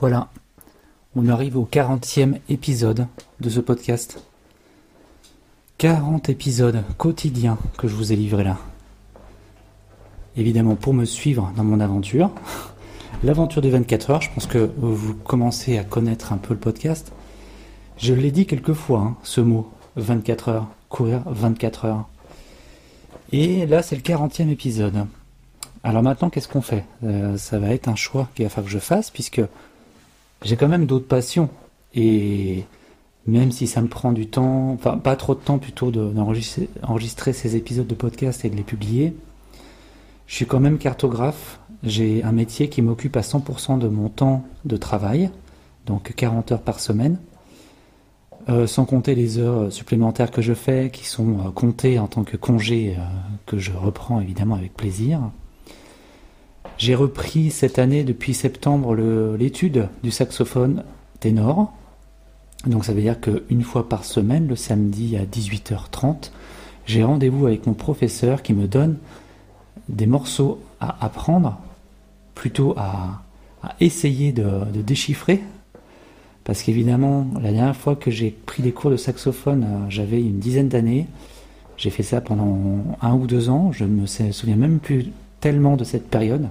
Voilà, on arrive au 40e épisode de ce podcast. 40 épisodes quotidiens que je vous ai livrés là. Évidemment, pour me suivre dans mon aventure, l'aventure des 24 heures, je pense que vous commencez à connaître un peu le podcast. Je l'ai dit quelques fois, hein, ce mot, 24 heures, courir 24 heures. Et là, c'est le 40e épisode. Alors maintenant, qu'est-ce qu'on fait? Euh, Ça va être un choix qu'il va falloir que je fasse, puisque j'ai quand même d'autres passions. Et même si ça me prend du temps, enfin pas trop de temps plutôt d'enregistrer ces épisodes de podcast et de les publier, je suis quand même cartographe. J'ai un métier qui m'occupe à 100% de mon temps de travail, donc 40 heures par semaine, euh, sans compter les heures supplémentaires que je fais, qui sont euh, comptées en tant que congé, euh, que je reprends évidemment avec plaisir. J'ai repris cette année, depuis septembre, l'étude du saxophone ténor. Donc ça veut dire qu'une fois par semaine, le samedi à 18h30, j'ai rendez-vous avec mon professeur qui me donne des morceaux à apprendre, plutôt à, essayer de, déchiffrer. Parce qu'évidemment, la dernière fois que j'ai pris des cours de saxophone, euh, j'avais une dizaine d'années. J'ai fait ça pendant un ou deux ans. Je ne me souviens même plus tellement de cette période.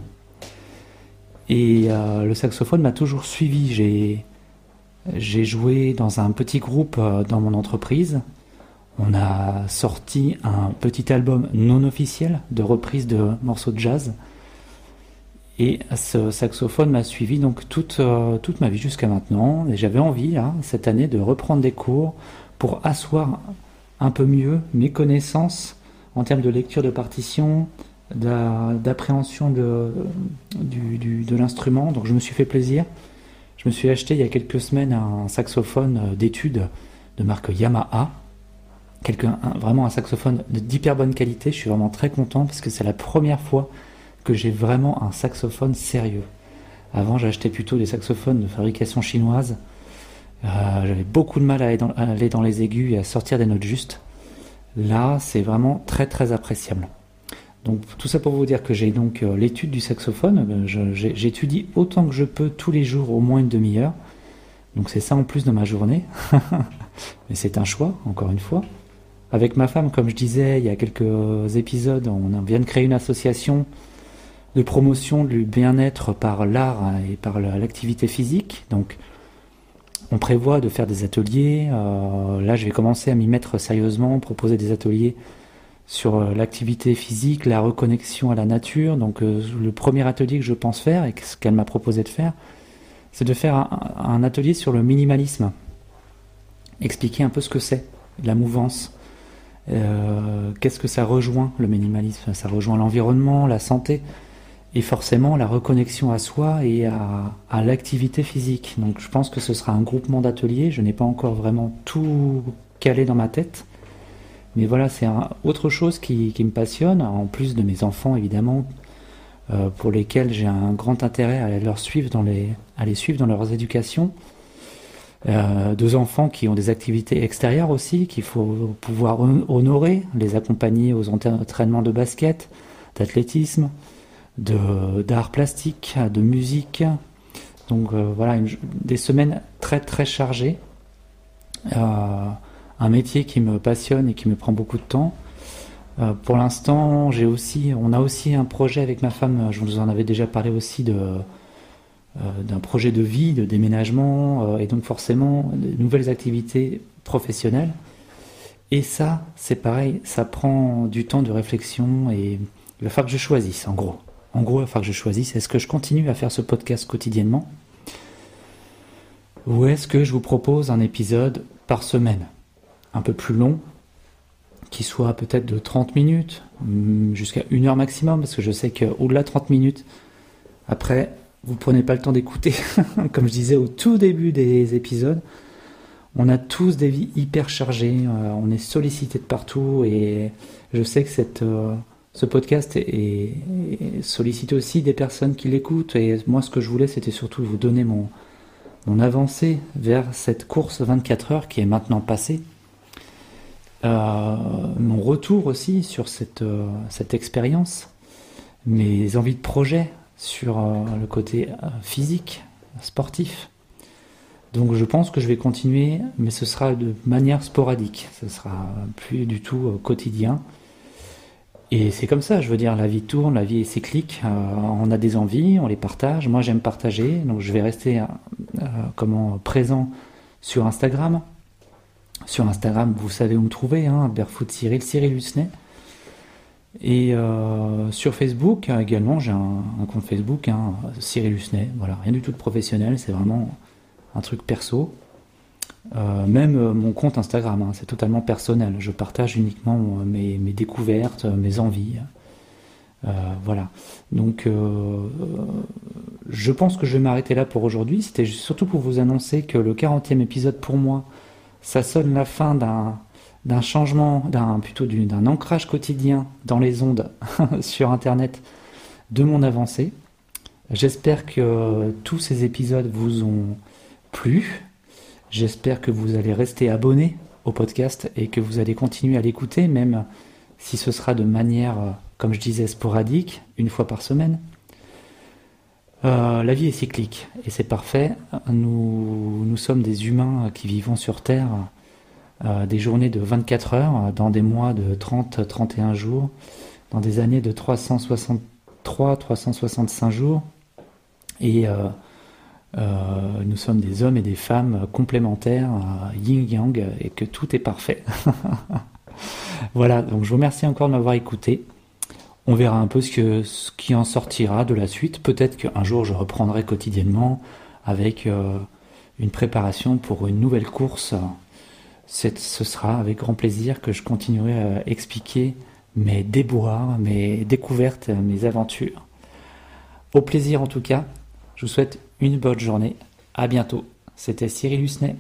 Et euh, le saxophone m'a toujours suivi. J'ai, joué dans un petit groupe euh, dans mon entreprise. On a sorti un petit album non officiel de reprise de morceaux de jazz. Et ce saxophone m'a suivi donc toute, euh, toute ma vie jusqu'à maintenant. Et j'avais envie, hein, cette année, de reprendre des cours pour asseoir un peu mieux mes connaissances en termes de lecture de partition, d'appréhension de, de l'instrument. Donc je me suis fait plaisir. Je me suis acheté il y a quelques semaines un saxophone euh, d'études de marque Yamaha. vraiment un saxophone d'hyper bonne qualité. Je suis vraiment très content parce que c'est la première fois que j'ai vraiment un saxophone sérieux. Avant, j'achetais plutôt des saxophones de fabrication chinoise. Euh, j'avais beaucoup de mal à aller dans les aigus et à sortir des notes justes. Là, c'est vraiment très très appréciable. Donc tout ça pour vous dire que j'ai donc euh, l'étude du saxophone. Euh, j'étudie autant que je peux tous les jours, au moins une demi-heure. Donc c'est ça en plus de ma journée. Mais c'est un choix, encore une fois. Avec ma femme, comme je disais il y a quelques épisodes, on vient de créer une association de promotion du bien-être par l'art et par l'activité physique. Donc on prévoit de faire des ateliers. Euh, là, je vais commencer à m'y mettre sérieusement, proposer des ateliers sur euh, l'activité physique, la reconnexion à la nature. Donc euh, le premier atelier que je pense faire et ce qu'elle m'a proposé de faire, c'est de faire un, atelier sur le minimalisme. Expliquer un peu ce que c'est, la mouvance. Euh, qu'est-ce que ça rejoint le minimalisme? Ça rejoint l'environnement, la santé et forcément la reconnexion à soi et à, à l'activité physique. Donc je pense que ce sera un groupement d'ateliers. Je n'ai pas encore vraiment tout calé dans ma tête. Mais voilà, c'est autre chose qui, me passionne, en plus de mes enfants évidemment, euh, pour lesquels j'ai un grand intérêt à, suivre dans les, à les suivre dans leurs éducations. Euh, deux enfants qui ont des activités extérieures aussi, qu'il faut pouvoir honorer, les accompagner aux entraînements de basket, d'athlétisme, d'art plastique, de musique. Donc euh, voilà, des semaines très très chargées un métier qui me passionne et qui me prend beaucoup de temps. Euh, pour l'instant, j'ai aussi, on a aussi un projet avec ma femme. Je vous en avais déjà parlé aussi euh, d'un projet de vie, de déménagement, euh, et donc forcément de nouvelles activités professionnelles. Et ça, c'est pareil, ça prend du temps de réflexion et il va falloir que je choisisse, en gros. En gros, il va falloir que je choisisse. Est-ce que je continue à faire ce podcast quotidiennement? Ou est-ce que je vous propose un épisode par semaine? Un peu plus long, qui soit peut-être de 30 minutes, mm, jusqu'à une heure maximum, parce que je sais qu'au-delà de 30 minutes, après, vous prenez pas le temps d'écouter. Comme je disais au tout début des épisodes, on a tous des vies hyper chargées, euh, on est sollicité de partout, et je sais que euh, ce podcast est, sollicité aussi des personnes qui l'écoutent, et moi ce que je voulais c'était surtout vous donner mon, mon avancée vers cette course 24 heures qui est maintenant passée. Euh, mon retour aussi sur cette, euh, cette expérience, mes envies de projet sur euh, le côté physique, sportif. Donc je pense que je vais continuer, mais ce sera de manière sporadique. Ce sera plus du tout quotidien. Et c'est comme ça, je veux dire, la vie tourne, la vie est cyclique. On a des envies, on les partage. Moi, j'aime partager, donc je vais rester comment présent sur Instagram. Sur Instagram, vous savez où me trouver, hein, Barefoot Cyril, Cyril Husnet. Et euh, sur Facebook également, j'ai un, compte Facebook, hein, Cyril Husnet. Voilà, rien du tout de professionnel, c'est vraiment un truc perso. Euh, même euh, mon compte Instagram, hein, c'est totalement personnel. Je partage uniquement mes, découvertes, mes envies. voilà. Donc, je pense que je vais m'arrêter là pour aujourd'hui. C'était surtout pour vous annoncer que le 40e épisode pour moi, ça sonne la fin d'un changement, d'un plutôt d'un ancrage quotidien dans les ondes sur Internet de mon avancée. J'espère que tous ces épisodes vous ont plu. J'espère que vous allez rester abonné au podcast et que vous allez continuer à l'écouter, même si ce sera de manière, comme je disais, sporadique, une fois par semaine. Euh, la vie est cyclique et c'est parfait. Nous, sommes des humains qui vivons sur Terre euh, des journées de 24 heures, dans des mois de 30-31 jours, dans des années de 363-365 jours. Et euh, nous sommes des hommes et des femmes complémentaires, yin-yang, et que tout est parfait. voilà, donc je vous remercie encore de m'avoir écouté. On verra un peu ce, qui en sortira de la suite. Peut-être qu'un jour je reprendrai quotidiennement avec une préparation pour une nouvelle course ce sera avec grand plaisir que je continuerai à expliquer mes déboires, mes découvertes, mes aventures. Au plaisir en tout cas, je vous souhaite une bonne journée. À bientôt. C'était Cyril Husnet.